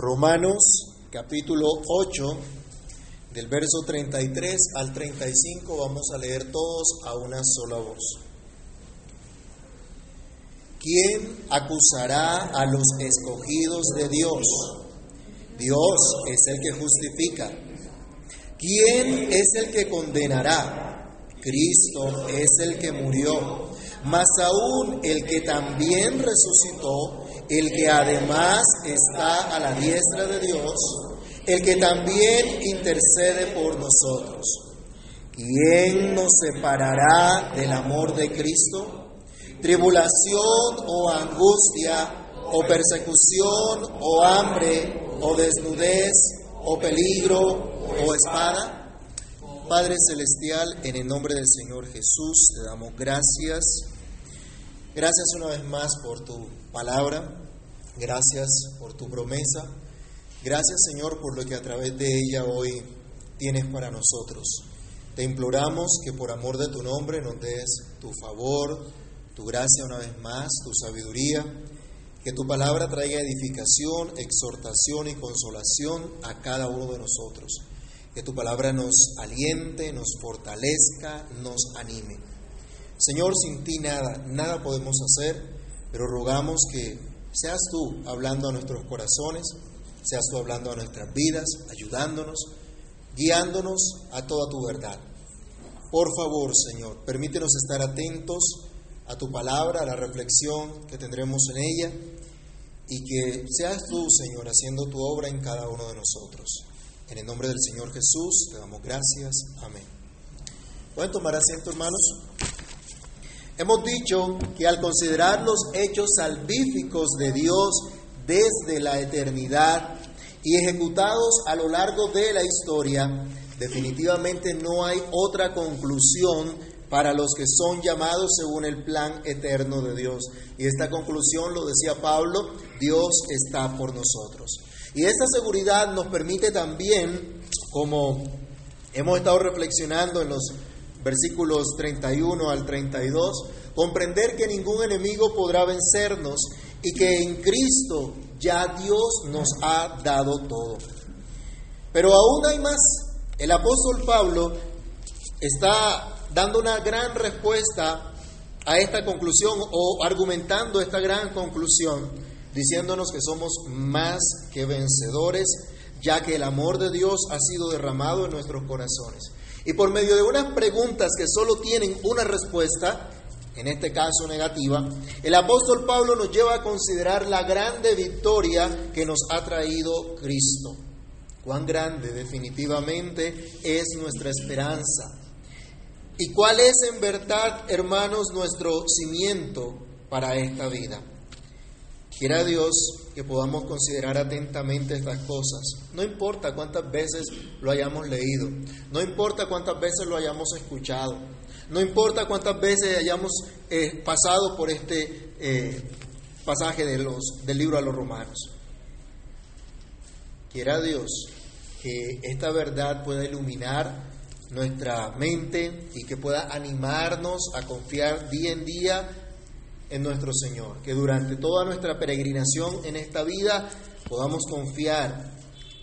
Romanos capítulo 8, del verso 33 al 35, vamos a leer todos a una sola voz. ¿Quién acusará a los escogidos de Dios? Dios es el que justifica. ¿Quién es el que condenará? Cristo es el que murió, mas aún el que también resucitó, el que además está a la diestra de Dios, el que también intercede por nosotros. ¿Quién nos separará del amor de Cristo? ¿Tribulación o angustia o persecución o hambre o desnudez o peligro o espada? Padre Celestial, en el nombre del Señor Jesús, te damos gracias. Gracias una vez más por tu palabra. Gracias por tu promesa. Gracias Señor por lo que a través de ella hoy tienes para nosotros. Te imploramos que por amor de tu nombre nos des tu favor, tu gracia una vez más, tu sabiduría, que tu palabra traiga edificación, exhortación y consolación a cada uno de nosotros. Que tu palabra nos aliente, nos fortalezca, nos anime. Señor, sin ti nada, nada podemos hacer, pero rogamos que Seas tú hablando a nuestros corazones, seas tú hablando a nuestras vidas, ayudándonos, guiándonos a toda tu verdad. Por favor, Señor, permítenos estar atentos a tu palabra, a la reflexión que tendremos en ella, y que seas tú, Señor, haciendo tu obra en cada uno de nosotros. En el nombre del Señor Jesús, te damos gracias. Amén. ¿Pueden tomar asiento, hermanos? Hemos dicho que al considerar los hechos salvíficos de Dios desde la eternidad y ejecutados a lo largo de la historia, definitivamente no hay otra conclusión para los que son llamados según el plan eterno de Dios. Y esta conclusión, lo decía Pablo, Dios está por nosotros. Y esta seguridad nos permite también, como hemos estado reflexionando en los versículos 31 al 32, comprender que ningún enemigo podrá vencernos y que en Cristo ya Dios nos ha dado todo. Pero aún hay más. El apóstol Pablo está dando una gran respuesta a esta conclusión o argumentando esta gran conclusión, diciéndonos que somos más que vencedores, ya que el amor de Dios ha sido derramado en nuestros corazones. Y por medio de unas preguntas que solo tienen una respuesta, en este caso negativa, el apóstol Pablo nos lleva a considerar la grande victoria que nos ha traído Cristo. Cuán grande definitivamente es nuestra esperanza. ¿Y cuál es en verdad, hermanos, nuestro cimiento para esta vida? Quiera Dios que podamos considerar atentamente estas cosas. No importa cuántas veces lo hayamos leído, no importa cuántas veces lo hayamos escuchado, no importa cuántas veces hayamos eh, pasado por este eh, pasaje de los, del libro a los romanos. Quiera Dios que esta verdad pueda iluminar nuestra mente y que pueda animarnos a confiar día en día en nuestro Señor. Que durante toda nuestra peregrinación en esta vida podamos confiar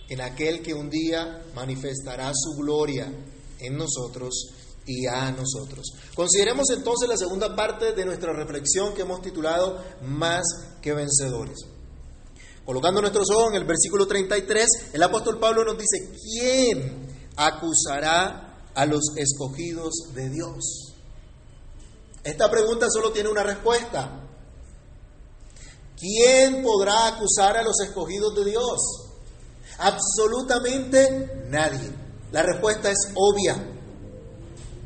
en aquel que un día manifestará su gloria en nosotros y a nosotros. Consideremos entonces la segunda parte de nuestra reflexión que hemos titulado Más que vencedores. Colocando nuestros ojos en el versículo 33, el apóstol Pablo nos dice, ¿quién acusará a los escogidos de Dios? Esta pregunta solo tiene una respuesta. ¿Quién podrá acusar a los escogidos de Dios? Absolutamente nadie. La respuesta es obvia.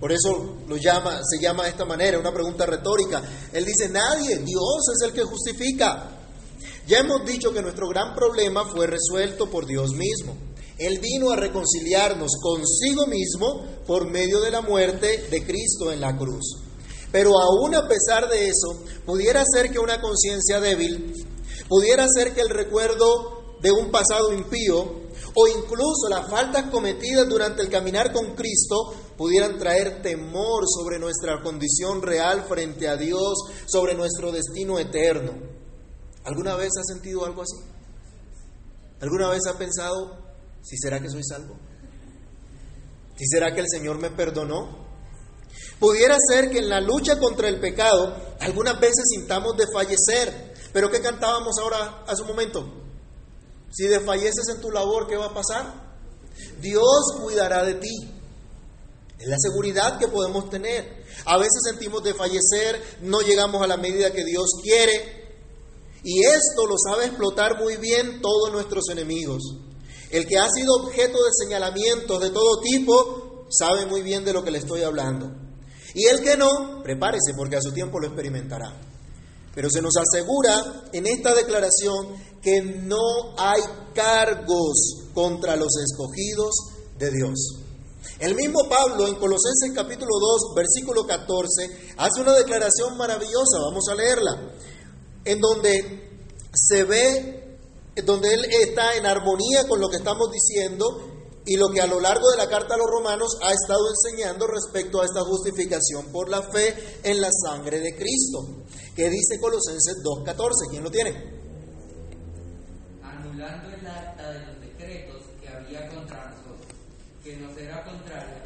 Por eso lo llama, se llama de esta manera, una pregunta retórica. Él dice, nadie, Dios es el que justifica. Ya hemos dicho que nuestro gran problema fue resuelto por Dios mismo. Él vino a reconciliarnos consigo mismo por medio de la muerte de Cristo en la cruz. Pero aún a pesar de eso, pudiera ser que una conciencia débil, pudiera ser que el recuerdo de un pasado impío, o incluso las faltas cometidas durante el caminar con Cristo pudieran traer temor sobre nuestra condición real frente a Dios, sobre nuestro destino eterno. ¿Alguna vez has sentido algo así? ¿Alguna vez ha pensado, si será que soy salvo? ¿Si será que el Señor me perdonó? Pudiera ser que en la lucha contra el pecado algunas veces sintamos desfallecer. Pero ¿qué cantábamos ahora hace un momento? Si desfalleces en tu labor, ¿qué va a pasar? Dios cuidará de ti. Es la seguridad que podemos tener. A veces sentimos desfallecer, no llegamos a la medida que Dios quiere. Y esto lo sabe explotar muy bien todos nuestros enemigos. El que ha sido objeto de señalamientos de todo tipo sabe muy bien de lo que le estoy hablando. Y el que no, prepárese porque a su tiempo lo experimentará. Pero se nos asegura en esta declaración que no hay cargos contra los escogidos de Dios. El mismo Pablo en Colosenses capítulo 2, versículo 14, hace una declaración maravillosa, vamos a leerla, en donde se ve, donde él está en armonía con lo que estamos diciendo y lo que a lo largo de la carta a los romanos ha estado enseñando respecto a esta justificación por la fe en la sangre de Cristo. ¿Qué dice Colosenses 2.14? ¿Quién lo tiene? Anulando el acta de los decretos que había contra nosotros, que nos era contrario,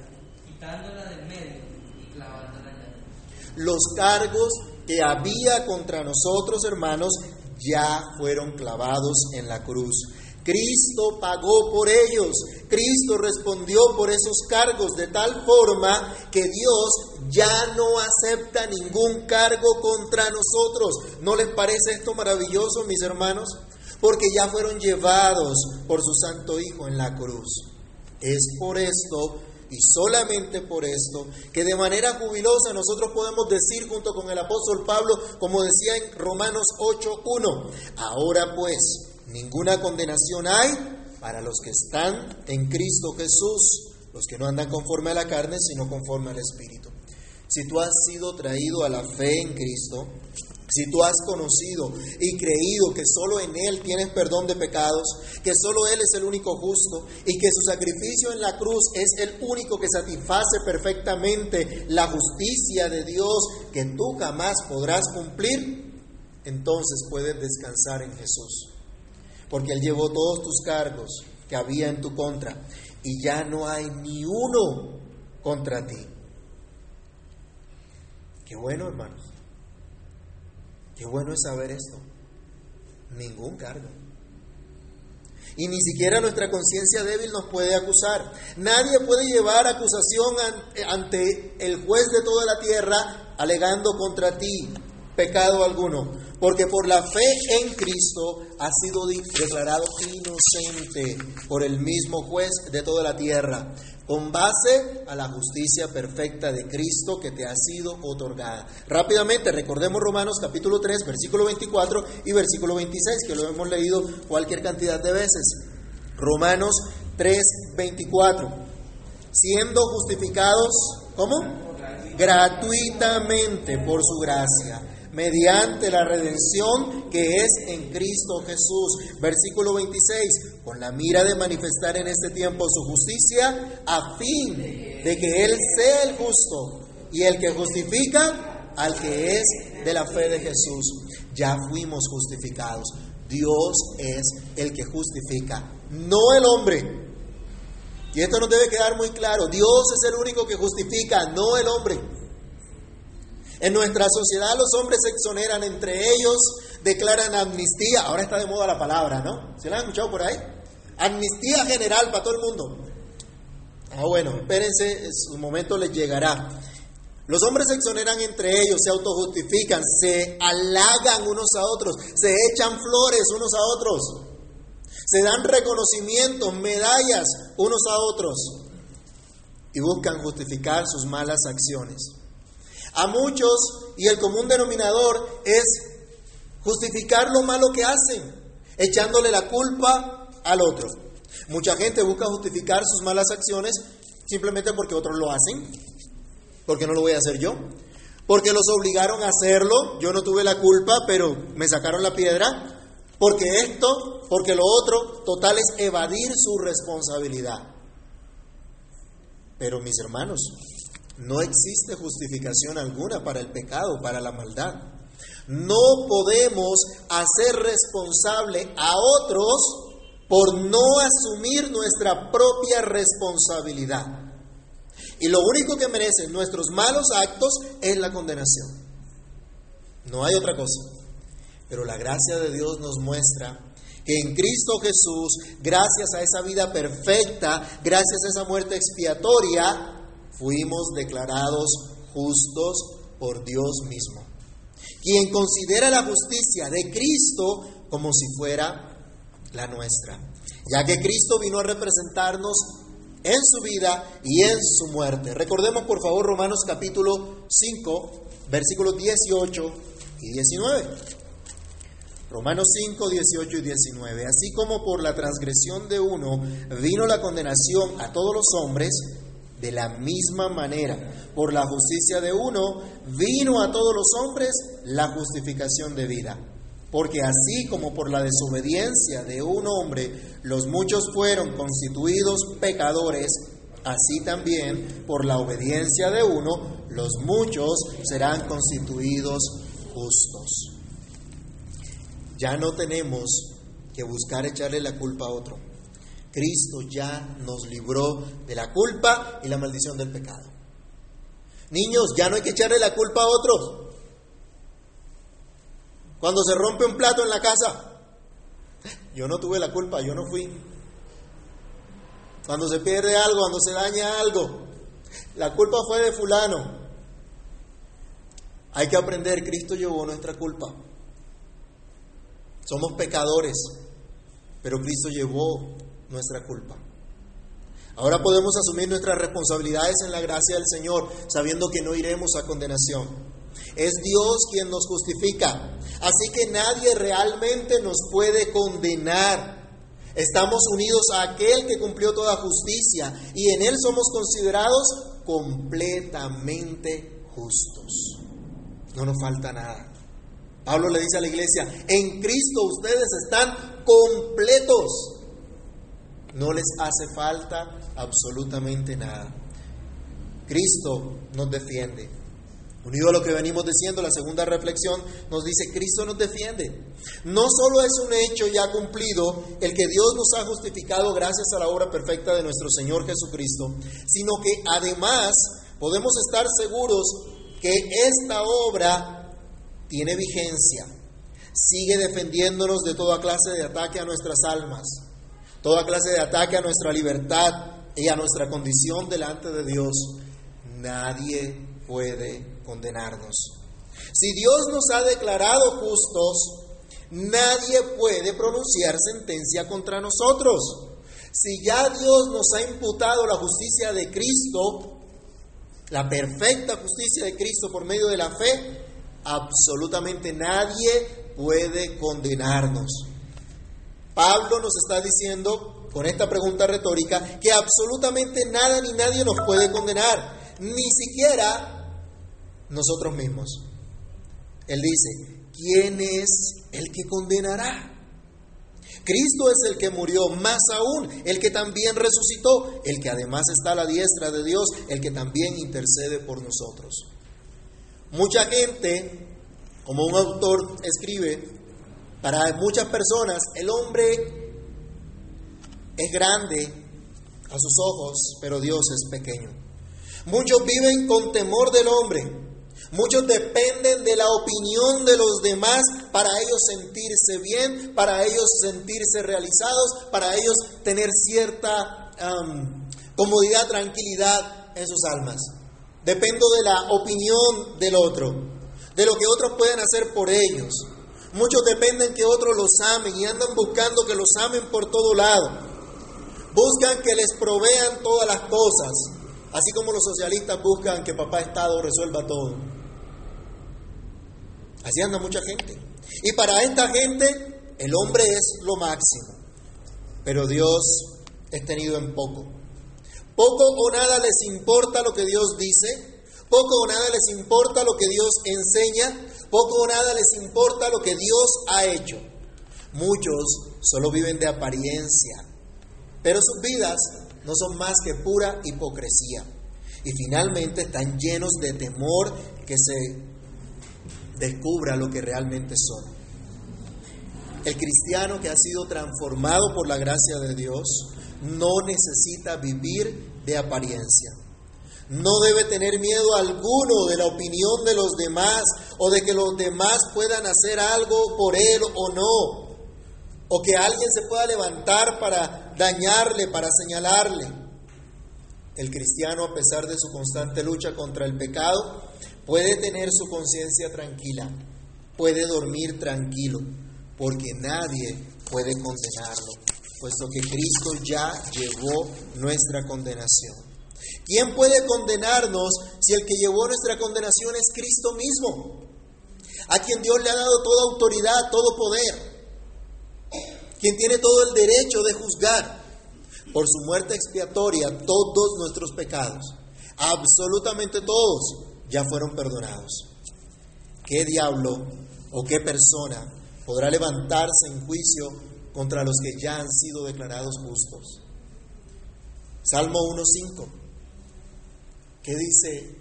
quitándola del medio y clavándola en Los cargos que había contra nosotros, hermanos, ya fueron clavados en la cruz. Cristo pagó por ellos, Cristo respondió por esos cargos de tal forma que Dios ya no acepta ningún cargo contra nosotros. ¿No les parece esto maravilloso, mis hermanos? Porque ya fueron llevados por su Santo Hijo en la cruz. Es por esto y solamente por esto que de manera jubilosa nosotros podemos decir junto con el apóstol Pablo, como decía en Romanos 8.1, ahora pues, ninguna condenación hay para los que están en Cristo Jesús, los que no andan conforme a la carne, sino conforme al Espíritu. Si tú has sido traído a la fe en Cristo, si tú has conocido y creído que solo en Él tienes perdón de pecados, que solo Él es el único justo y que su sacrificio en la cruz es el único que satisface perfectamente la justicia de Dios que tú jamás podrás cumplir, entonces puedes descansar en Jesús. Porque Él llevó todos tus cargos que había en tu contra y ya no hay ni uno contra ti. Qué bueno, hermanos. Qué bueno es saber esto. Ningún cargo. Y ni siquiera nuestra conciencia débil nos puede acusar. Nadie puede llevar acusación ante el juez de toda la tierra alegando contra ti pecado alguno. Porque por la fe en Cristo ha sido declarado inocente por el mismo juez de toda la tierra con base a la justicia perfecta de Cristo que te ha sido otorgada. Rápidamente, recordemos Romanos capítulo 3, versículo 24 y versículo 26, que lo hemos leído cualquier cantidad de veces. Romanos 3, 24. Siendo justificados, ¿cómo? Gratuitamente por su gracia mediante la redención que es en Cristo Jesús. Versículo 26, con la mira de manifestar en este tiempo su justicia, a fin de que Él sea el justo y el que justifica al que es de la fe de Jesús. Ya fuimos justificados. Dios es el que justifica, no el hombre. Y esto nos debe quedar muy claro. Dios es el único que justifica, no el hombre. En nuestra sociedad los hombres se exoneran entre ellos, declaran amnistía. Ahora está de moda la palabra, ¿no? ¿Se la han escuchado por ahí? Amnistía general para todo el mundo. Ah, bueno, espérense, su momento les llegará. Los hombres se exoneran entre ellos, se autojustifican, se halagan unos a otros, se echan flores unos a otros, se dan reconocimientos, medallas unos a otros y buscan justificar sus malas acciones. A muchos, y el común denominador es justificar lo malo que hacen, echándole la culpa al otro. Mucha gente busca justificar sus malas acciones simplemente porque otros lo hacen, porque no lo voy a hacer yo, porque los obligaron a hacerlo, yo no tuve la culpa, pero me sacaron la piedra, porque esto, porque lo otro, total es evadir su responsabilidad. Pero mis hermanos, no existe justificación alguna para el pecado, para la maldad. No podemos hacer responsable a otros por no asumir nuestra propia responsabilidad. Y lo único que merecen nuestros malos actos es la condenación. No hay otra cosa. Pero la gracia de Dios nos muestra que en Cristo Jesús, gracias a esa vida perfecta, gracias a esa muerte expiatoria, fuimos declarados justos por Dios mismo. Quien considera la justicia de Cristo como si fuera la nuestra, ya que Cristo vino a representarnos en su vida y en su muerte. Recordemos por favor Romanos capítulo 5, versículos 18 y 19. Romanos 5, 18 y 19. Así como por la transgresión de uno vino la condenación a todos los hombres, de la misma manera, por la justicia de uno vino a todos los hombres la justificación de vida. Porque así como por la desobediencia de un hombre los muchos fueron constituidos pecadores, así también por la obediencia de uno los muchos serán constituidos justos. Ya no tenemos que buscar echarle la culpa a otro. Cristo ya nos libró de la culpa y la maldición del pecado. Niños, ya no hay que echarle la culpa a otros. Cuando se rompe un plato en la casa, yo no tuve la culpa, yo no fui. Cuando se pierde algo, cuando se daña algo, la culpa fue de fulano. Hay que aprender, Cristo llevó nuestra culpa. Somos pecadores, pero Cristo llevó nuestra culpa. Ahora podemos asumir nuestras responsabilidades en la gracia del Señor, sabiendo que no iremos a condenación. Es Dios quien nos justifica, así que nadie realmente nos puede condenar. Estamos unidos a aquel que cumplió toda justicia y en Él somos considerados completamente justos. No nos falta nada. Pablo le dice a la iglesia, en Cristo ustedes están completos. No les hace falta absolutamente nada. Cristo nos defiende. Unido a lo que venimos diciendo, la segunda reflexión nos dice, Cristo nos defiende. No solo es un hecho ya cumplido el que Dios nos ha justificado gracias a la obra perfecta de nuestro Señor Jesucristo, sino que además podemos estar seguros que esta obra tiene vigencia, sigue defendiéndonos de toda clase de ataque a nuestras almas, toda clase de ataque a nuestra libertad y a nuestra condición delante de Dios. Nadie puede condenarnos. Si Dios nos ha declarado justos, nadie puede pronunciar sentencia contra nosotros. Si ya Dios nos ha imputado la justicia de Cristo, la perfecta justicia de Cristo por medio de la fe, absolutamente nadie puede condenarnos. Pablo nos está diciendo con esta pregunta retórica que absolutamente nada ni nadie nos puede condenar, ni siquiera nosotros mismos. Él dice, ¿quién es el que condenará? Cristo es el que murió, más aún, el que también resucitó, el que además está a la diestra de Dios, el que también intercede por nosotros. Mucha gente, como un autor escribe, para muchas personas el hombre es grande a sus ojos, pero Dios es pequeño. Muchos viven con temor del hombre. Muchos dependen de la opinión de los demás para ellos sentirse bien, para ellos sentirse realizados, para ellos tener cierta comodidad, tranquilidad en sus almas. Dependo de la opinión del otro, de lo que otros pueden hacer por ellos. Muchos dependen que otros los amen y andan buscando que los amen por todo lado. Buscan que les provean todas las cosas, así como los socialistas buscan que papá Estado resuelva todo. Así anda mucha gente. Y para esta gente el hombre es lo máximo, pero Dios es tenido en poco. Poco o nada les importa lo que Dios dice, poco o nada les importa lo que Dios enseña, poco o nada les importa lo que Dios ha hecho. Muchos solo viven de apariencia, pero sus vidas no son más que pura hipocresía. Y finalmente están llenos de temor que se descubra lo que realmente son. El cristiano que ha sido transformado por la gracia de Dios no necesita vivir de apariencia. No debe tener miedo alguno de la opinión de los demás o de que los demás puedan hacer algo por él o no. O que alguien se pueda levantar para dañarle, para señalarle. El cristiano, a pesar de su constante lucha contra el pecado, puede tener su conciencia tranquila, puede dormir tranquilo, porque nadie puede condenarlo, puesto que Cristo ya llevó nuestra condenación. ¿Quién puede condenarnos si el que llevó nuestra condenación es Cristo mismo? A quien Dios le ha dado toda autoridad, todo poder, quien tiene todo el derecho de juzgar por su muerte expiatoria todos nuestros pecados, absolutamente todos ya fueron perdonados. ¿Qué diablo o qué persona podrá levantarse en juicio contra los que ya han sido declarados justos? Salmo 1.5. ¿Qué dice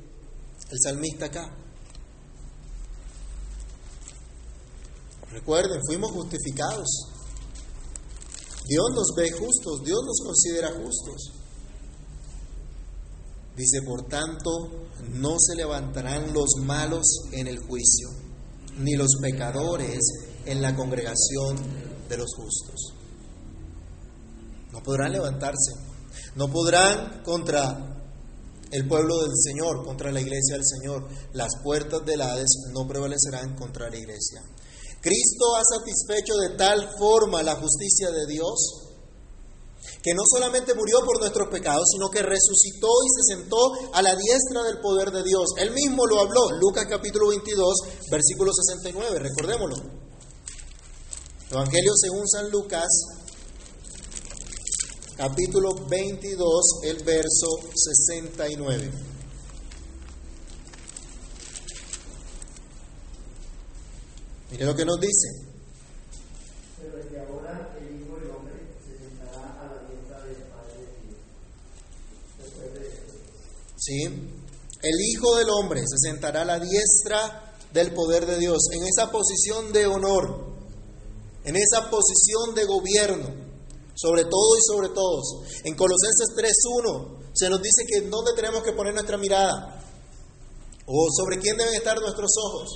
el salmista acá? Recuerden, fuimos justificados. Dios nos ve justos, Dios nos considera justos. Dice, por tanto, no se levantarán los malos en el juicio, ni los pecadores en la congregación de los justos. No podrán levantarse, no podrán contra el pueblo del Señor, contra la iglesia del Señor. Las puertas del Hades no prevalecerán contra la iglesia. Cristo ha satisfecho de tal forma la justicia de Dios que no solamente murió por nuestros pecados, sino que resucitó y se sentó a la diestra del poder de Dios. Él mismo lo habló, Lucas capítulo 22, versículo 69, recordémoslo. Evangelio según San Lucas, capítulo 22, el verso 69. Mire lo que nos dice. ¿Sí? El Hijo del Hombre se sentará a la diestra del poder de Dios, en esa posición de honor, en esa posición de gobierno, sobre todo y sobre todos. En Colosenses 3.1 se nos dice que dónde tenemos que poner nuestra mirada, o sobre quién deben estar nuestros ojos.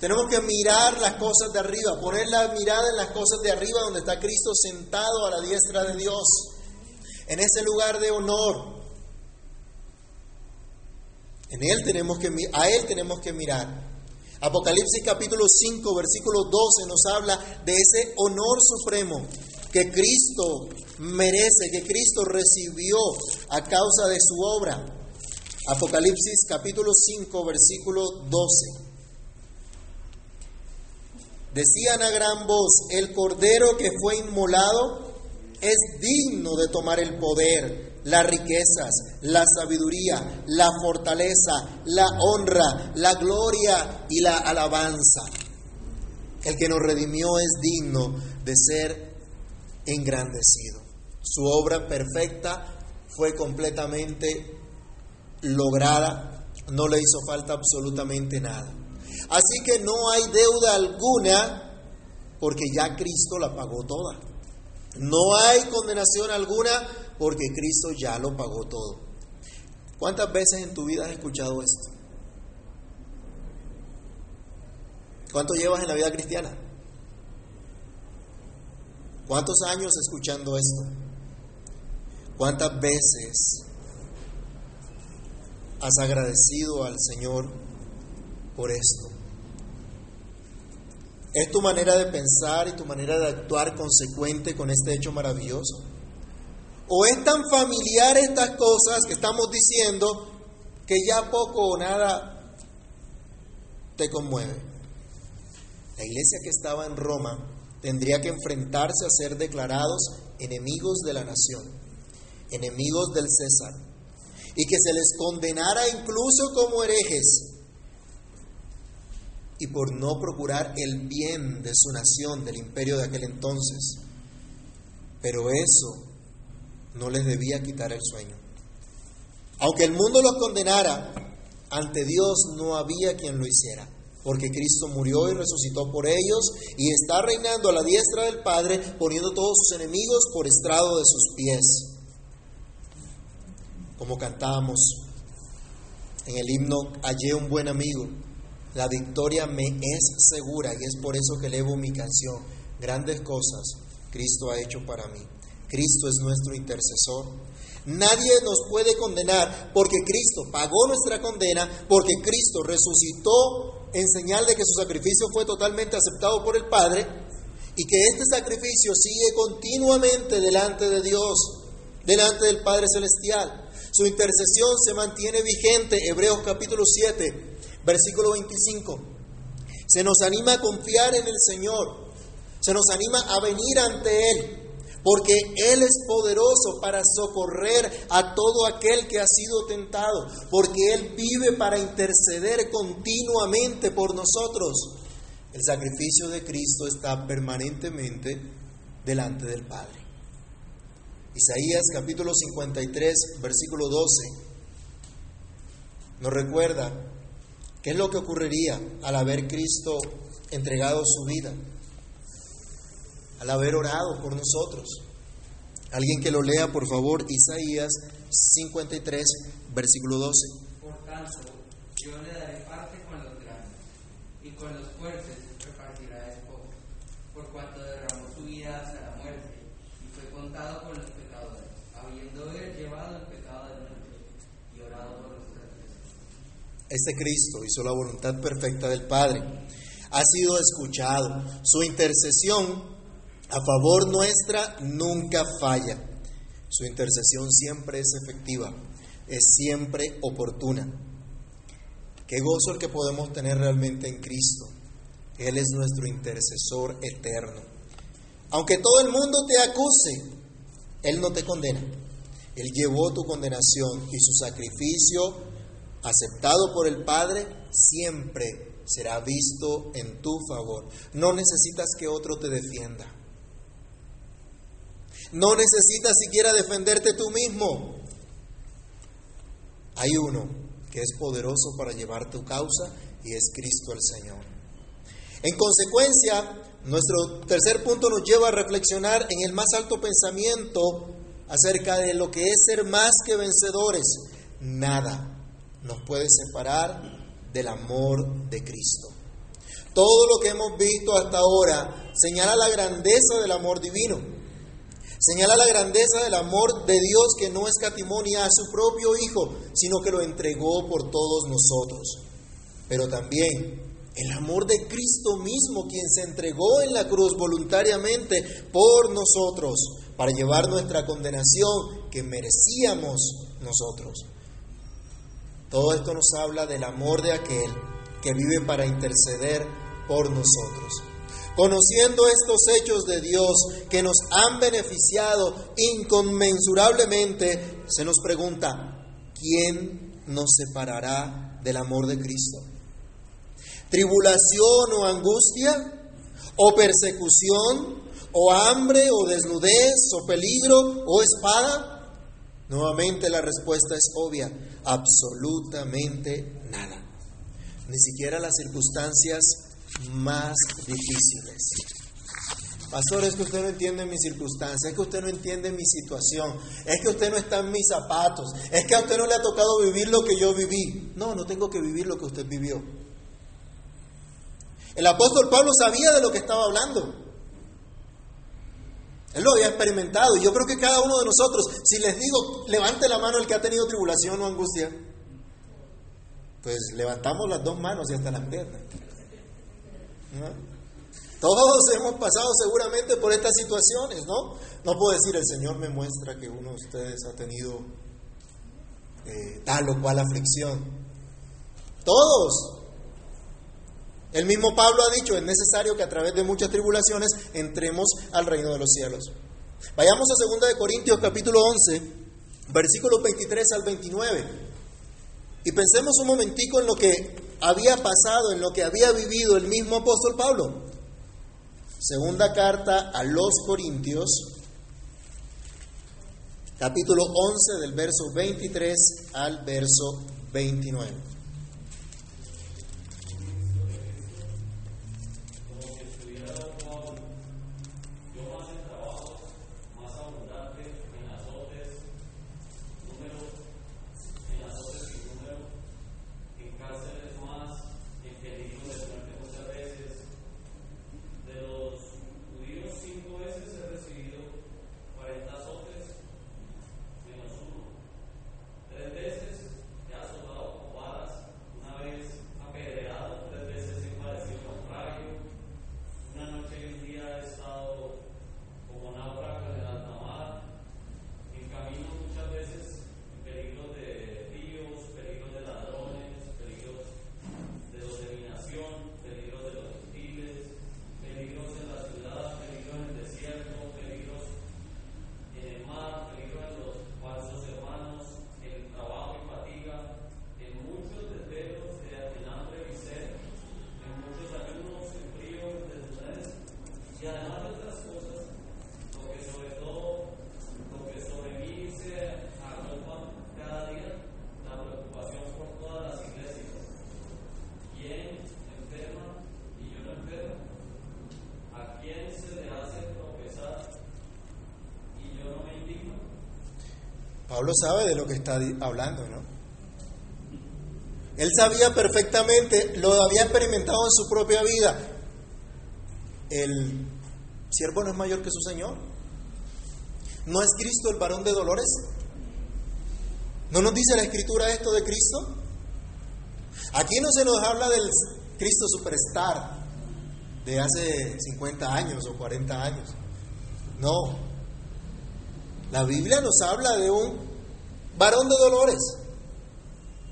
Tenemos que mirar las cosas de arriba, poner la mirada en las cosas de arriba donde está Cristo sentado a la diestra de Dios, en ese lugar de honor, en él tenemos que, a Él tenemos que mirar. Apocalipsis capítulo 5, versículo 12 nos habla de ese honor supremo que Cristo merece, que Cristo recibió a causa de su obra. Apocalipsis capítulo 5, versículo 12. Decían a gran voz, el cordero que fue inmolado es digno de tomar el poder las riquezas, la sabiduría, la fortaleza, la honra, la gloria y la alabanza. El que nos redimió es digno de ser engrandecido. Su obra perfecta fue completamente lograda, no le hizo falta absolutamente nada. Así que no hay deuda alguna porque ya Cristo la pagó toda. No hay condenación alguna porque Cristo ya lo pagó todo. ¿Cuántas veces en tu vida has escuchado esto? ¿Cuánto llevas en la vida cristiana? ¿Cuántos años escuchando esto? ¿Cuántas veces has agradecido al Señor por esto? ¿Es tu manera de pensar y tu manera de actuar consecuente con este hecho maravilloso? ¿O es tan familiar estas cosas que estamos diciendo que ya poco o nada te conmueve? La iglesia que estaba en Roma tendría que enfrentarse a ser declarados enemigos de la nación, enemigos del César, y que se les condenara incluso como herejes y por no procurar el bien de su nación, del imperio de aquel entonces. Pero eso no les debía quitar el sueño. Aunque el mundo los condenara, ante Dios no había quien lo hiciera. Porque Cristo murió y resucitó por ellos y está reinando a la diestra del Padre, poniendo todos sus enemigos por estrado de sus pies. Como cantábamos en el himno, hallé un buen amigo, la victoria me es segura y es por eso que elevo mi canción. Grandes cosas Cristo ha hecho para mí. Cristo es nuestro intercesor. Nadie nos puede condenar porque Cristo pagó nuestra condena, porque Cristo resucitó en señal de que su sacrificio fue totalmente aceptado por el Padre y que este sacrificio sigue continuamente delante de Dios, delante del Padre Celestial. Su intercesión se mantiene vigente, Hebreos capítulo 7, versículo 25. Se nos anima a confiar en el Señor, se nos anima a venir ante Él, porque Él es poderoso para socorrer a todo aquel que ha sido tentado, porque Él vive para interceder continuamente por nosotros. El sacrificio de Cristo está permanentemente delante del Padre. Isaías capítulo 53, versículo 12, nos recuerda qué es lo que ocurriría al haber Cristo entregado su vida al haber orado por nosotros. Alguien que lo lea, por favor, Isaías 53, versículo 12. Por tanto, yo le daré parte con los grandes, y con los fuertes repartirá despojo, por cuanto derramó su vida hasta la muerte, y fue contado con los pecadores, habiendo él llevado el pecado de muchos y orado por los transgresores. Este Cristo hizo la voluntad perfecta del Padre. Ha sido escuchado. Su intercesión a favor nuestra nunca falla. Su intercesión siempre es efectiva, es siempre oportuna. Qué gozo el que podemos tener realmente en Cristo. Él es nuestro intercesor eterno. Aunque todo el mundo te acuse, Él no te condena. Él llevó tu condenación y su sacrificio, aceptado por el Padre, siempre será visto en tu favor. No necesitas que otro te defienda. No necesitas siquiera defenderte tú mismo. Hay uno que es poderoso para llevar tu causa y es Cristo el Señor. En consecuencia, nuestro tercer punto nos lleva a reflexionar en el más alto pensamiento acerca de lo que es ser más que vencedores. Nada nos puede separar del amor de Cristo. Todo lo que hemos visto hasta ahora señala la grandeza del amor divino. Señala la grandeza del amor de Dios que no escatimó ni a su propio Hijo, sino que lo entregó por todos nosotros. Pero también el amor de Cristo mismo, quien se entregó en la cruz voluntariamente por nosotros, para llevar nuestra condenación que merecíamos nosotros. Todo esto nos habla del amor de aquel que vive para interceder por nosotros. Conociendo estos hechos de Dios que nos han beneficiado inconmensurablemente, se nos pregunta, ¿quién nos separará del amor de Cristo? ¿Tribulación o angustia? ¿O persecución? ¿O hambre? ¿O desnudez? ¿O peligro? ¿O espada? Nuevamente la respuesta es obvia, absolutamente nada. Ni siquiera las circunstancias más difíciles. Pastor, es que usted no entiende mi circunstancia, es que usted no entiende mi situación, es que usted no está en mis zapatos, es que a usted no le ha tocado vivir lo que yo viví. No, no tengo que vivir lo que usted vivió. El apóstol Pablo sabía de lo que estaba hablando. Él lo había experimentado y yo creo que cada uno de nosotros, si les digo, levante la mano el que ha tenido tribulación o angustia, pues levantamos las dos manos y hasta las piernas. Todos hemos pasado seguramente por estas situaciones, ¿no? No puedo decir, el Señor me muestra que uno de ustedes ha tenido eh, tal o cual aflicción. Todos. El mismo Pablo ha dicho, es necesario que a través de muchas tribulaciones entremos al reino de los cielos. Vayamos a 2 de Corintios capítulo 11, versículos 23 al 29. Y pensemos un momentico en lo que había pasado, en lo que había vivido el mismo apóstol Pablo. Segunda carta a los Corintios, capítulo 11 del verso 23 al verso 29. Pablo sabe de lo que está hablando, ¿no? Él sabía perfectamente, lo había experimentado en su propia vida. El siervo no es mayor que su Señor. ¿No es Cristo el varón de dolores? ¿No nos dice la escritura esto de Cristo? Aquí no se nos habla del Cristo superstar de hace 50 años o 40 años. No. La Biblia nos habla de un varón de dolores,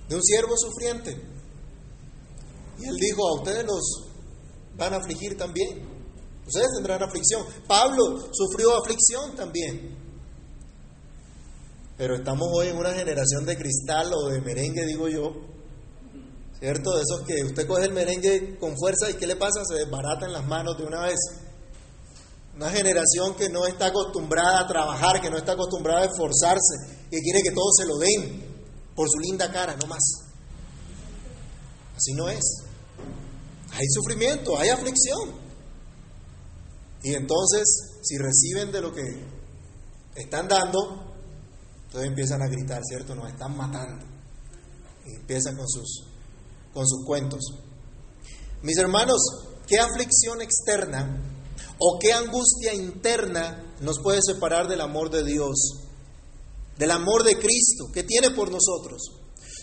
de un siervo sufriente. Y él dijo, a ustedes los van a afligir también. Ustedes tendrán aflicción. Pablo sufrió aflicción también. Pero estamos hoy en una generación de cristal o de merengue, digo yo. ¿Cierto? De esos que usted coge el merengue con fuerza y ¿qué le pasa? Se desbarata en las manos de una vez. Una generación que no está acostumbrada a trabajar, que no está acostumbrada a esforzarse, que quiere que todos se lo den por su linda cara, no más. Así no es. Hay sufrimiento, hay aflicción. Y entonces, si reciben de lo que están dando, entonces empiezan a gritar, ¿cierto? Nos están matando. Y empiezan con sus, con sus cuentos. Mis hermanos, ¿qué aflicción externa ¿O qué angustia interna nos puede separar del amor de Dios? Del amor de Cristo que tiene por nosotros.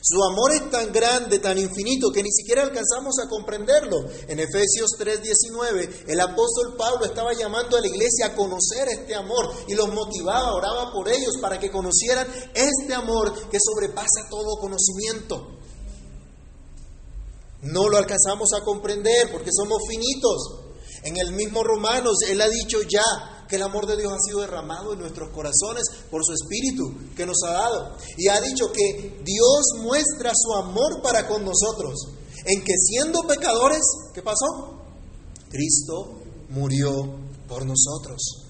Su amor es tan grande, tan infinito, que ni siquiera alcanzamos a comprenderlo. En Efesios 3:19, el apóstol Pablo estaba llamando a la iglesia a conocer este amor y los motivaba, oraba por ellos para que conocieran este amor que sobrepasa todo conocimiento. No lo alcanzamos a comprender porque somos finitos, en el mismo Romanos, Él ha dicho ya que el amor de Dios ha sido derramado en nuestros corazones por su Espíritu que nos ha dado. Y ha dicho que Dios muestra su amor para con nosotros, en que siendo pecadores, ¿qué pasó? Cristo murió por nosotros.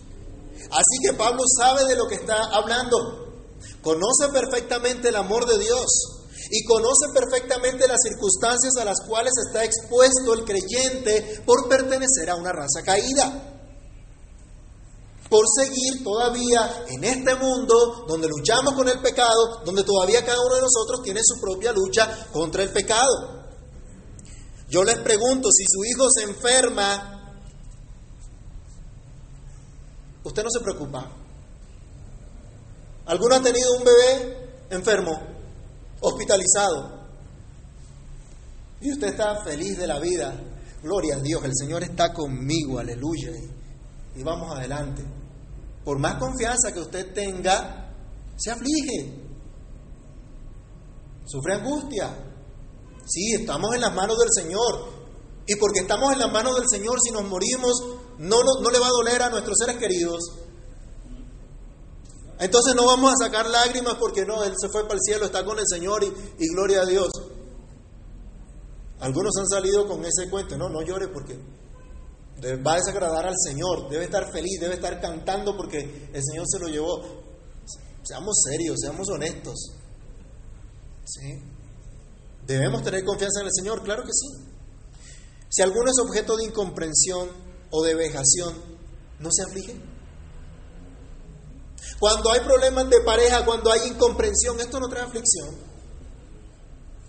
Así que Pablo sabe de lo que está hablando, conoce perfectamente el amor de Dios y conoce perfectamente las circunstancias a las cuales está expuesto el creyente por pertenecer a una raza caída. Por seguir todavía en este mundo donde luchamos con el pecado, donde todavía cada uno de nosotros tiene su propia lucha contra el pecado. Yo les pregunto, si su hijo se enferma, usted no se preocupa. ¿Alguno ha tenido un bebé enfermo? hospitalizado. Y usted está feliz de la vida. Gloria a Dios, el Señor está conmigo, aleluya. Y vamos adelante. Por más confianza que usted tenga, se aflige. Sufre angustia. Sí, estamos en las manos del Señor. Y porque estamos en las manos del Señor, si nos morimos, no, no, no le va a doler a nuestros seres queridos. Entonces no vamos a sacar lágrimas porque no, Él se fue para el cielo, está con el Señor y, gloria a Dios. Algunos han salido con ese cuento, no, no llore porque va a desagradar al Señor, debe estar feliz, debe estar cantando porque el Señor se lo llevó. Seamos serios, seamos honestos. ¿Sí? ¿Debemos tener confianza en el Señor? Claro que sí. Si alguno es objeto de incomprensión o de vejación, ¿no se aflige? Cuando hay problemas de pareja, cuando hay incomprensión, esto no trae aflicción.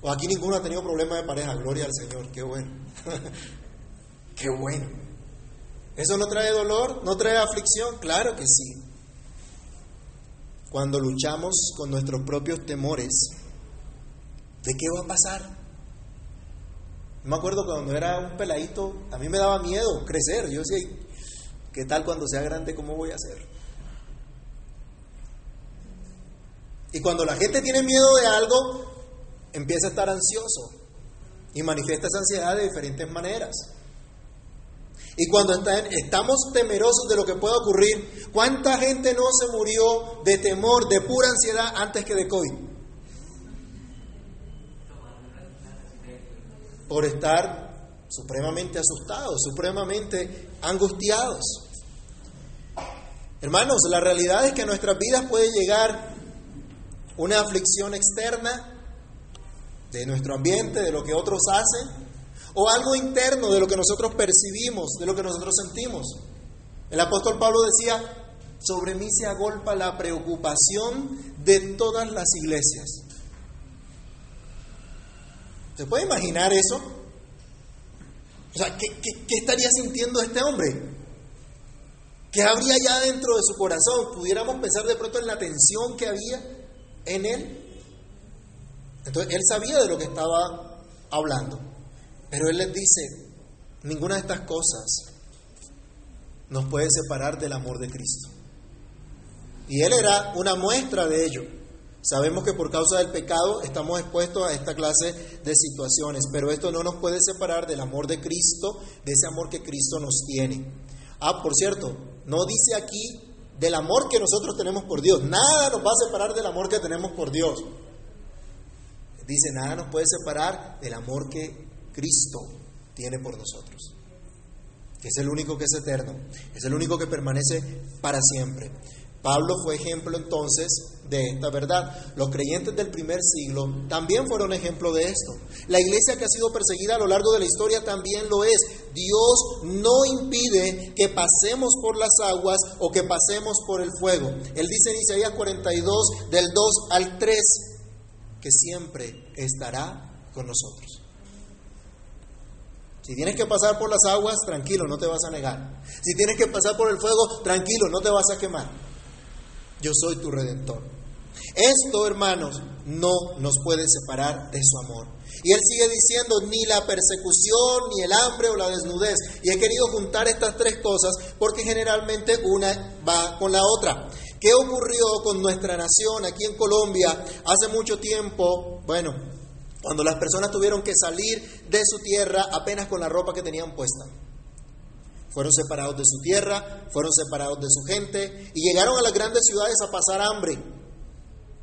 O aquí ninguno ha tenido problemas de pareja, gloria al Señor, qué bueno. qué bueno. ¿Eso no trae dolor? ¿No trae aflicción? Claro que sí. Cuando luchamos con nuestros propios temores, ¿de qué va a pasar? Me acuerdo cuando era un peladito, a mí me daba miedo crecer. Yo decía, ¿qué tal cuando sea grande? ¿Cómo voy a hacer? Y cuando la gente tiene miedo de algo, empieza a estar ansioso y manifiesta esa ansiedad de diferentes maneras. Y cuando estamos temerosos de lo que pueda ocurrir, ¿cuánta gente no se murió de temor, de pura ansiedad antes que de COVID? Por estar supremamente asustados, supremamente angustiados. Hermanos, la realidad es que nuestras vidas puede llegar una aflicción externa de nuestro ambiente, de lo que otros hacen, o algo interno de lo que nosotros percibimos, de lo que nosotros sentimos. El apóstol Pablo decía, sobre mí se agolpa la preocupación de todas las iglesias. ¿Se puede imaginar eso? O sea, ¿qué, estaría sintiendo este hombre? ¿Qué habría ya dentro de su corazón? Pudiéramos pensar de pronto en la tensión que había en él. Entonces, él sabía de lo que estaba hablando. Pero él les dice, ninguna de estas cosas nos puede separar del amor de Cristo. Y él era una muestra de ello. Sabemos que por causa del pecado estamos expuestos a esta clase de situaciones, pero esto no nos puede separar del amor de Cristo, de ese amor que Cristo nos tiene. Ah, por cierto, no dice aquí del amor que nosotros tenemos por Dios. Nada nos va a separar del amor que tenemos por Dios. Dice, nada nos puede separar del amor que Cristo tiene por nosotros. Que es el único que es eterno, es el único que permanece para siempre. Pablo fue ejemplo entonces de esta verdad. Los creyentes del primer siglo también fueron ejemplo de esto. La iglesia que ha sido perseguida a lo largo de la historia también lo es. Dios no impide que pasemos por las aguas o que pasemos por el fuego. Él dice en Isaías 42 del 2 al 3 que siempre estará con nosotros. Si tienes que pasar por las aguas, tranquilo, no te vas a negar. Si tienes que pasar por el fuego, tranquilo, no te vas a quemar yo soy tu redentor. Esto, hermanos, no nos puede separar de su amor. Y él sigue diciendo, ni la persecución, ni el hambre o la desnudez. Y he querido juntar estas tres cosas porque generalmente una va con la otra. ¿Qué ocurrió con nuestra nación aquí en Colombia hace mucho tiempo? Bueno, cuando las personas tuvieron que salir de su tierra apenas con la ropa que tenían puesta. Fueron separados de su tierra, fueron separados de su gente y llegaron a las grandes ciudades a pasar hambre,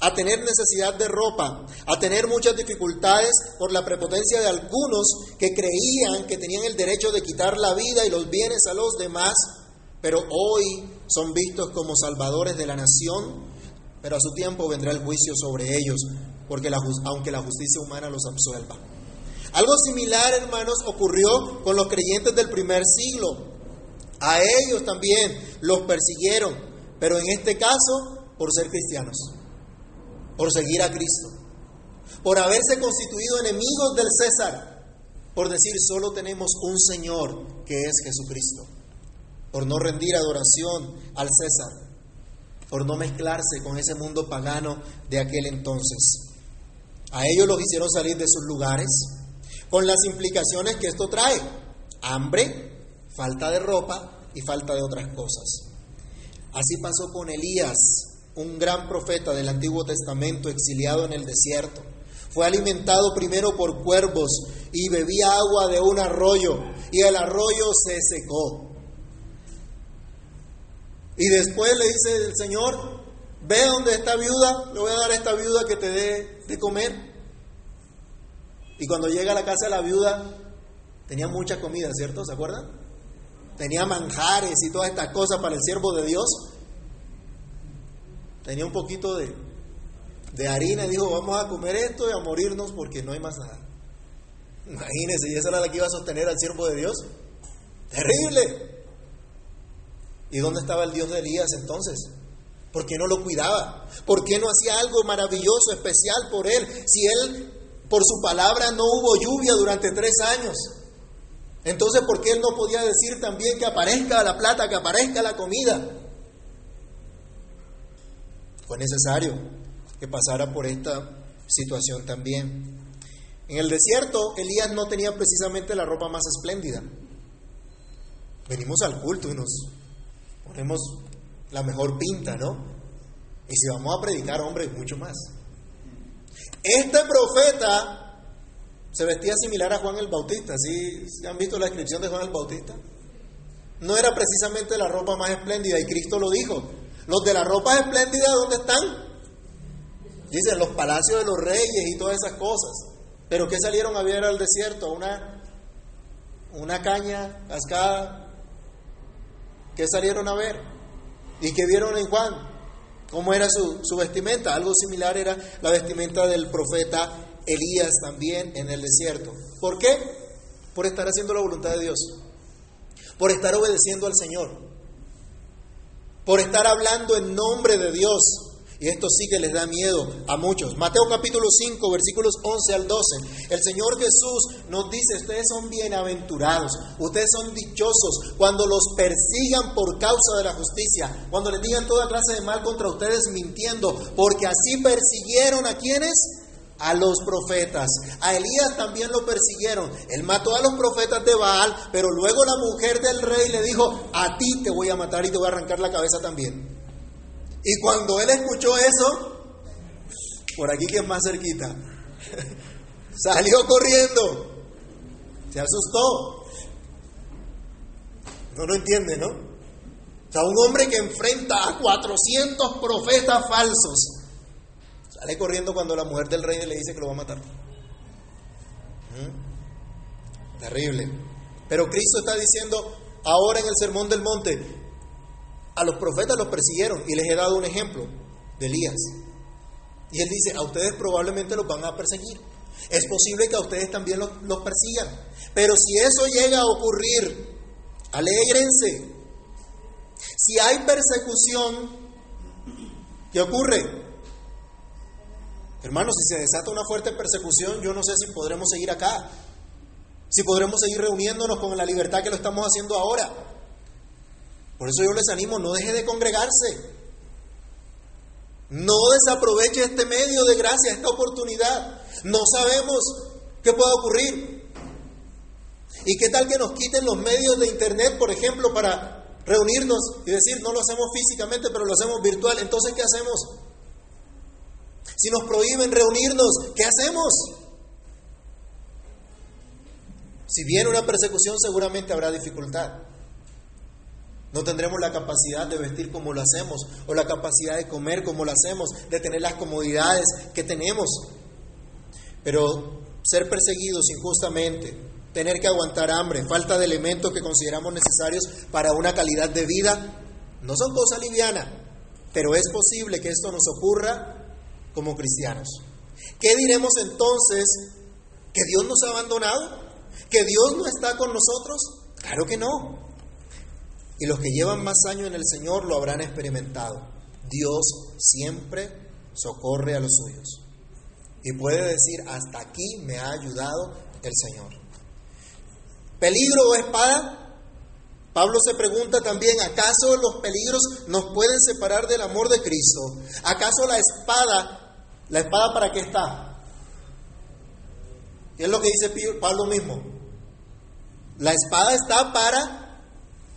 a tener necesidad de ropa, a tener muchas dificultades por la prepotencia de algunos que creían que tenían el derecho de quitar la vida y los bienes a los demás, pero hoy son vistos como salvadores de la nación, pero a su tiempo vendrá el juicio sobre ellos, porque la, aunque la justicia humana los absuelva. Algo similar, hermanos, ocurrió con los creyentes del primer siglo. A ellos también los persiguieron, pero en este caso por ser cristianos, por seguir a Cristo, por haberse constituido enemigos del César, por decir solo tenemos un Señor que es Jesucristo, por no rendir adoración al César, por no mezclarse con ese mundo pagano de aquel entonces. A ellos los hicieron salir de sus lugares, con las implicaciones que esto trae, hambre, falta de ropa y falta de otras cosas. Así pasó con Elías, un gran profeta del Antiguo Testamento exiliado en el desierto. Fue alimentado primero por cuervos y bebía agua de un arroyo y el arroyo se secó. Y después le dice el Señor, ve donde está viuda, le voy a dar a esta viuda que te dé de comer. Y cuando llega a la casa de la viuda, tenía mucha comida, ¿cierto? ¿Se acuerdan? tenía manjares y todas estas cosas para el siervo de Dios. Tenía un poquito de, de harina y dijo, vamos a comer esto y a morirnos porque no hay más nada. Imagínense, y esa era la que iba a sostener al siervo de Dios. Terrible. ¿Y dónde estaba el Dios de Elías entonces? ¿Por qué no lo cuidaba? ¿Por qué no hacía algo maravilloso, especial por él? Si él, por su palabra, no hubo lluvia durante tres años. Entonces, ¿por qué él no podía decir también que aparezca la plata, que aparezca la comida? Fue necesario que pasara por esta situación también. En el desierto, Elías no tenía precisamente la ropa más espléndida. Venimos al culto y nos ponemos la mejor pinta, ¿no? Y si vamos a predicar, hombre, mucho más. Este profeta se vestía similar a Juan el Bautista. ¿Sí? ¿Han visto la descripción de Juan el Bautista? No era precisamente la ropa más espléndida y Cristo lo dijo. Los de la ropa espléndida, ¿dónde están? Dicen los palacios de los reyes y todas esas cosas. Pero ¿qué salieron a ver al desierto? Una, una caña cascada. ¿Qué salieron a ver? ¿Y qué vieron en Juan? ¿Cómo era su, su vestimenta? Algo similar era la vestimenta del profeta Elías también en el desierto. ¿Por qué? Por estar haciendo la voluntad de Dios, por estar obedeciendo al Señor, por estar hablando en nombre de Dios. Y esto sí que les da miedo a muchos. Mateo capítulo 5, versículos 11 al 12. El Señor Jesús nos dice, ustedes son bienaventurados, ustedes son dichosos cuando los persigan por causa de la justicia, cuando les digan toda clase de mal contra ustedes mintiendo, porque así persiguieron a quienes a los profetas. A Elías también lo persiguieron. Él mató a los profetas de Baal, pero luego la mujer del rey le dijo, a ti te voy a matar y te voy a arrancar la cabeza también. Y cuando él escuchó eso, por aquí que es más cerquita, salió corriendo, se asustó. No lo entiende, ¿no? O sea, un hombre que enfrenta a 400 profetas falsos Sale corriendo cuando la mujer del rey le dice que lo va a matar. ¿Mm? Terrible. Pero Cristo está diciendo ahora en el Sermón del Monte, a los profetas los persiguieron y les he dado un ejemplo de Elías. Y él dice, a ustedes probablemente los van a perseguir. Es posible que a ustedes también los, persigan. Pero si eso llega a ocurrir, alégrense. Si hay persecución, ¿qué ocurre? Hermanos, si se desata una fuerte persecución, yo no sé si podremos seguir acá, si podremos seguir reuniéndonos con la libertad que lo estamos haciendo ahora. Por eso yo les animo, no deje de congregarse. No desaproveche este medio de gracia, esta oportunidad. No sabemos qué pueda ocurrir. ¿Y qué tal que nos quiten los medios de Internet, por ejemplo, para reunirnos y decir, no lo hacemos físicamente, pero lo hacemos virtual? Entonces, ¿qué hacemos? Si nos prohíben reunirnos, ¿qué hacemos? Si viene una persecución, seguramente habrá dificultad. No tendremos la capacidad de vestir como lo hacemos, o la capacidad de comer como lo hacemos, de tener las comodidades que tenemos. Pero ser perseguidos injustamente, tener que aguantar hambre, falta de elementos que consideramos necesarios para una calidad de vida, no son cosas livianas, pero es posible que esto nos ocurra como cristianos. ¿Qué diremos entonces? ¿Que Dios nos ha abandonado? ¿Que Dios no está con nosotros? Claro que no. Y los que llevan más años en el Señor lo habrán experimentado. Dios siempre socorre a los suyos. Y puede decir, hasta aquí me ha ayudado el Señor. ¿Peligro o espada? Pablo se pregunta también, ¿acaso los peligros nos pueden separar del amor de Cristo? ¿Acaso la espada ¿La espada para qué está? ¿Qué es lo que dice Pablo mismo? La espada está para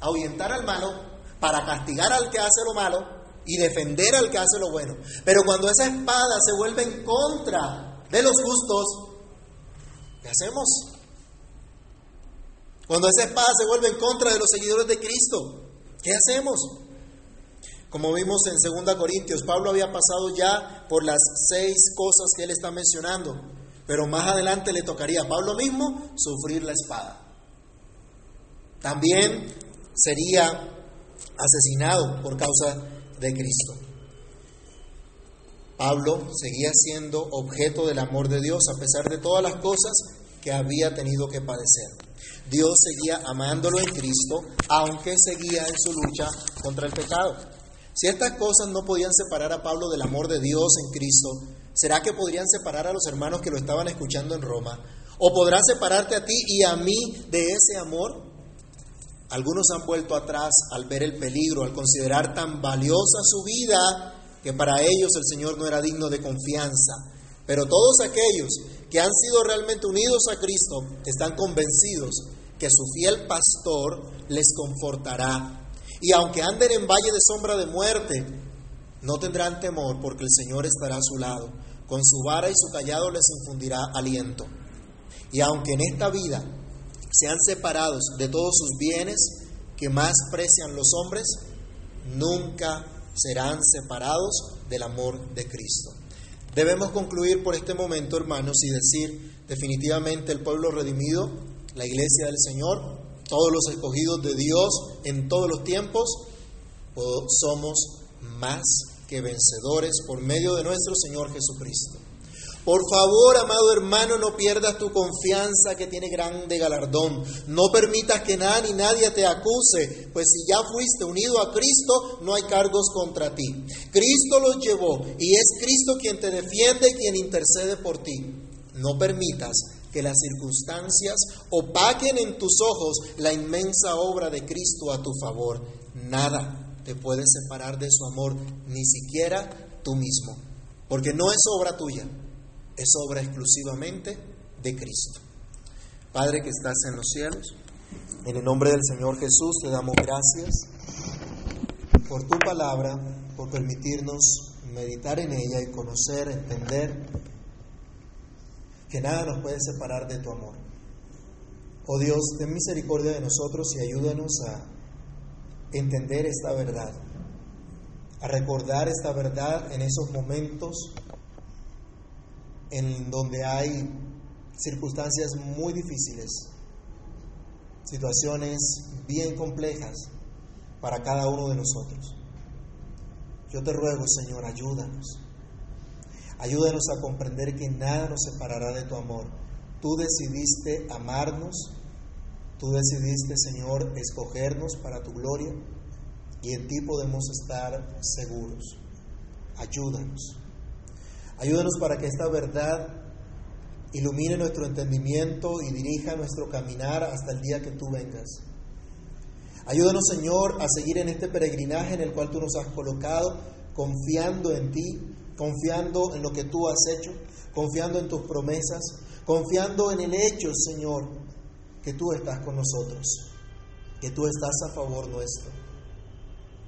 ahuyentar al malo, para castigar al que hace lo malo y defender al que hace lo bueno. Pero cuando esa espada se vuelve en contra de los justos, ¿qué hacemos? Cuando esa espada se vuelve en contra de los seguidores de Cristo, ¿qué hacemos? Como vimos en 2 Corintios, Pablo había pasado ya por las seis cosas que él está mencionando, pero más adelante le tocaría a Pablo mismo sufrir la espada. También sería asesinado por causa de Cristo. Pablo seguía siendo objeto del amor de Dios a pesar de todas las cosas que había tenido que padecer. Dios seguía amándolo en Cristo, aunque seguía en su lucha contra el pecado. Si estas cosas no podían separar a Pablo del amor de Dios en Cristo, ¿será que podrían separar a los hermanos que lo estaban escuchando en Roma? ¿O podrá separarte a ti y a mí de ese amor? Algunos han vuelto atrás al ver el peligro, al considerar tan valiosa su vida que para ellos el Señor no era digno de confianza. Pero todos aquellos que han sido realmente unidos a Cristo están convencidos que su fiel pastor les confortará y aunque anden en valle de sombra de muerte, no tendrán temor porque el Señor estará a su lado. Con su vara y su callado les infundirá aliento. Y aunque en esta vida sean separados de todos sus bienes que más precian los hombres, nunca serán separados del amor de Cristo. Debemos concluir por este momento, hermanos, y decir definitivamente el pueblo redimido, la iglesia del Señor, todos los escogidos de Dios en todos los tiempos, somos más que vencedores por medio de nuestro Señor Jesucristo. Por favor, amado hermano, no pierdas tu confianza que tiene grande galardón. No permitas que nada ni nadie te acuse, pues si ya fuiste unido a Cristo, no hay cargos contra ti. Cristo los llevó y es Cristo quien te defiende y quien intercede por ti. No permitas que las circunstancias opaquen en tus ojos la inmensa obra de Cristo a tu favor. Nada te puede separar de su amor, ni siquiera tú mismo, porque no es obra tuya es obra exclusivamente de Cristo. Padre que estás en los cielos, en el nombre del Señor Jesús te damos gracias por tu palabra, por permitirnos meditar en ella y conocer, entender que nada nos puede separar de tu amor. Oh Dios, ten misericordia de nosotros y ayúdanos a entender esta verdad, a recordar esta verdad en esos momentos en donde hay circunstancias muy difíciles, situaciones bien complejas para cada uno de nosotros. Yo te ruego, Señor, ayúdanos. Ayúdanos a comprender que nada nos separará de tu amor. Tú decidiste amarnos, tú decidiste, Señor, escogernos para tu gloria y en ti podemos estar seguros. Ayúdanos. Ayúdanos para que esta verdad ilumine nuestro entendimiento y dirija nuestro caminar hasta el día que tú vengas. Ayúdanos, Señor, a seguir en este peregrinaje en el cual tú nos has colocado, confiando en ti, confiando en lo que tú has hecho, confiando en tus promesas, confiando en el hecho, Señor, que tú estás con nosotros, que tú estás a favor nuestro,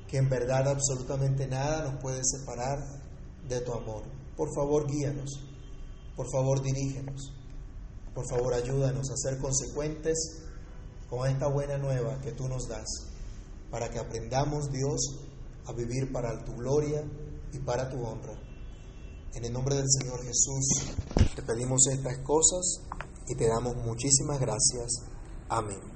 que en verdad absolutamente nada nos puede separar de tu amor. Por favor, guíanos. Por favor, dirígenos. Por favor, ayúdanos a ser consecuentes con esta buena nueva que tú nos das, para que aprendamos, Dios, a vivir para tu gloria y para tu honra. En el nombre del Señor Jesús te pedimos estas cosas y te damos muchísimas gracias. Amén.